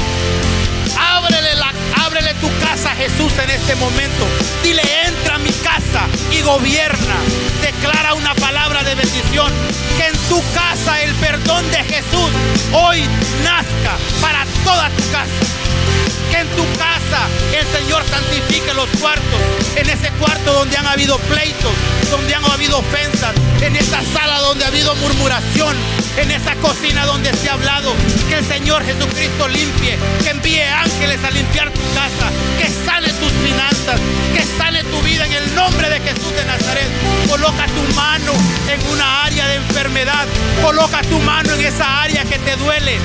Ábrele, la, ábrele tu casa a Jesús en este momento. Dile, entra a mi casa y gobierna. Declara una palabra de bendición. Que en tu casa el perdón de Jesús hoy nazca para toda tu casa que en tu casa el Señor santifique los cuartos. En ese cuarto donde han habido pleitos, donde han habido ofensas, en esa sala donde ha habido murmuración, en esa cocina donde se ha hablado, que el Señor Jesucristo limpie, que envíe ángeles a limpiar tu casa, que sane tus finanzas, que sane tu vida en el nombre de Jesús de Nazaret. Coloca tu mano en una área de enfermedad, coloca tu mano en esa área que te duele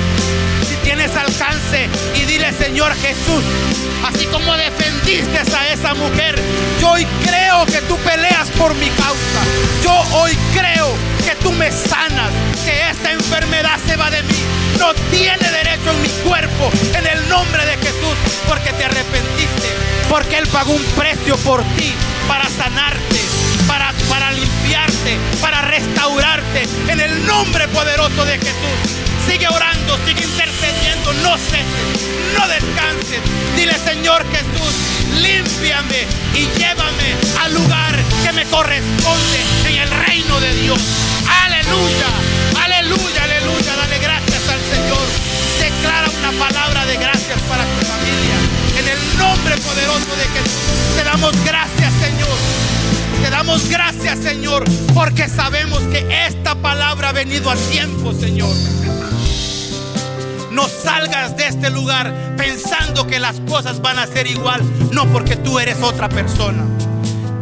tienes alcance y dile, Señor Jesús, así como defendiste a esa mujer, yo hoy creo que tú peleas por mi causa. Yo hoy creo que tú me sanas, que esta enfermedad se va de mí. No tiene derecho en mi cuerpo, en el nombre de Jesús, porque te arrepentiste, porque Él pagó un precio por ti para sanarte. Para, para limpiarte, para restaurarte, en el nombre poderoso de Jesús. Sigue orando, sigue intercediendo, no ceses, no descanses. Dile, Señor Jesús, límpiame y llévame al lugar que me corresponde en el reino de Dios. Aleluya, aleluya, aleluya. Dale gracias al Señor. Declara una palabra de gracias para tu familia. En el nombre poderoso de Jesús, te damos gracias, Señor. Te damos gracias, Señor, porque sabemos que esta palabra ha venido a tiempo, Señor. No salgas de este lugar pensando que las cosas van a ser igual. No, porque tú eres otra persona.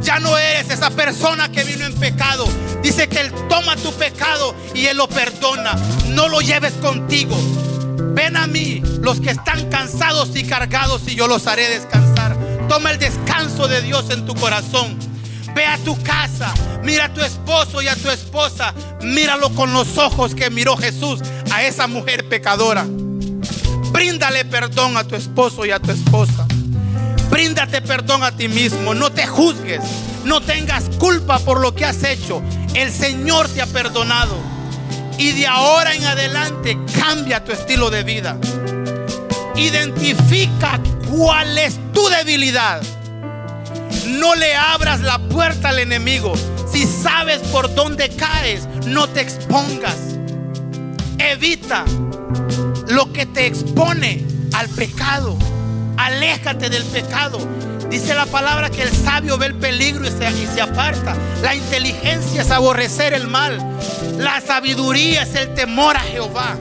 Ya no eres esa persona que vino en pecado. Dice que Él toma tu pecado y Él lo perdona. No lo lleves contigo. Ven a mí los que están cansados y cargados y yo los haré descansar. Toma el descanso de Dios en tu corazón. Ve a tu casa, mira a tu esposo y a tu esposa. Míralo con los ojos que miró Jesús a esa mujer pecadora. Bríndale perdón a tu esposo y a tu esposa. Bríndate perdón a ti mismo. No te juzgues. No tengas culpa por lo que has hecho. El Señor te ha perdonado. Y de ahora en adelante cambia tu estilo de vida. Identifica cuál es tu debilidad. No le abras la puerta al enemigo. Si sabes por dónde caes, no te expongas. Evita lo que te expone al pecado. Aléjate del pecado. Dice la palabra que el sabio ve el peligro y se, y se, aparta. La inteligencia es aborrecer el mal. La sabiduría es el temor a Jehová.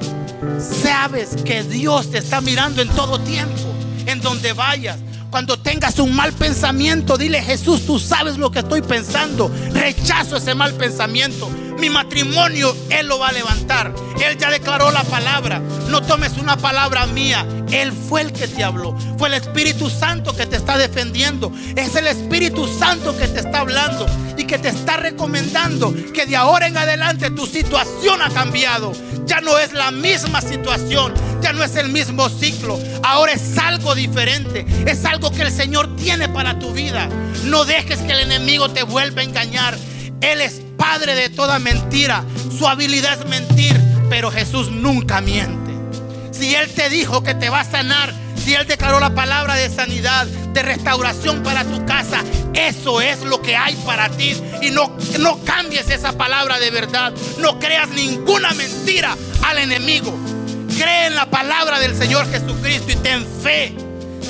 Sabes que Dios te está mirando en todo tiempo, en donde vayas. Cuando tengas un mal pensamiento, dile Jesús, tú sabes lo que estoy pensando. Rechazo ese mal pensamiento. Mi matrimonio, Él lo va a levantar. Él ya declaró la palabra. No tomes una palabra mía. Él fue el que te habló. Fue el Espíritu Santo que te está defendiendo. Es el Espíritu Santo que te está hablando y que te está recomendando que de ahora en adelante tu situación ha cambiado. Ya no es la misma situación. Ya no es el mismo ciclo. Ahora es algo diferente. Es algo que el Señor tiene para tu vida. No dejes que el enemigo te vuelva a engañar. Él es padre de toda mentira. Su habilidad es mentir, pero Jesús nunca miente. Si Él te dijo que te va a sanar, si Él declaró la palabra de sanidad, de restauración para tu casa, eso es lo que hay para ti. Y no, no cambies esa palabra de verdad. No creas ninguna mentira al enemigo. Cree en la palabra del Señor Jesucristo y ten fe.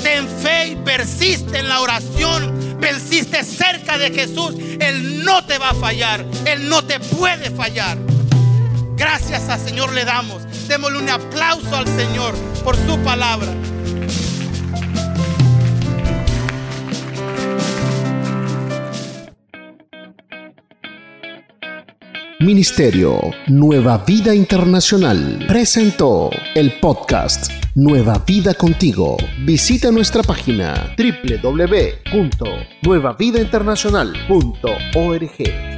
Ten fe y persiste en la oración persiste cerca de Jesús, Él no te va a fallar. Él no te puede fallar. Gracias al Señor le damos. Démosle un aplauso al Señor por su palabra. Ministerio Nueva Vida Internacional presentó el podcast Nueva Vida Contigo. Visita nuestra página www.nuevavidainternacional.org.